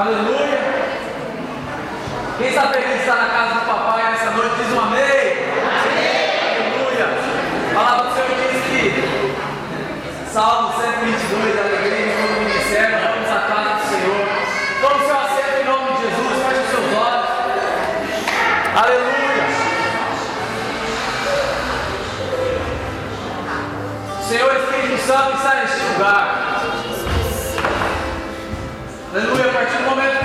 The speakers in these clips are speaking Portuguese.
Aleluia. Quem sabe feliz está na casa do papai essa noite diz um amém. amém. Aleluia. A palavra do Senhor diz que Salmo 122, alegria em nome do ministério, vamos à casa do Senhor. Toma o seu acerto em nome de Jesus, feche os seus olhos. Aleluia. O Senhor Espírito Santo está neste lugar. Aleluia, a partir do momento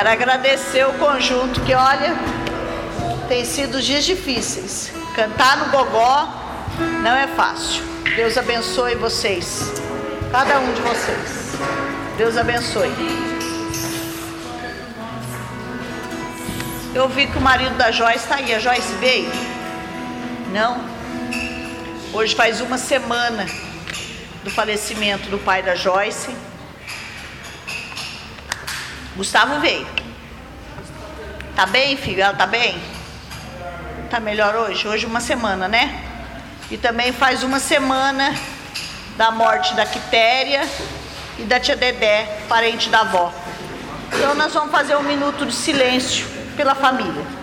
Quero agradecer o conjunto que, olha, tem sido dias difíceis. Cantar no gogó não é fácil. Deus abençoe vocês, cada um de vocês. Deus abençoe. Eu vi que o marido da Joyce está aí. A Joyce veio? Não? Hoje faz uma semana do falecimento do pai da Joyce. Gustavo veio. Tá bem, filho? Ela tá bem? Tá melhor hoje? Hoje uma semana, né? E também faz uma semana da morte da Quitéria e da tia Dedé, parente da avó. Então nós vamos fazer um minuto de silêncio pela família.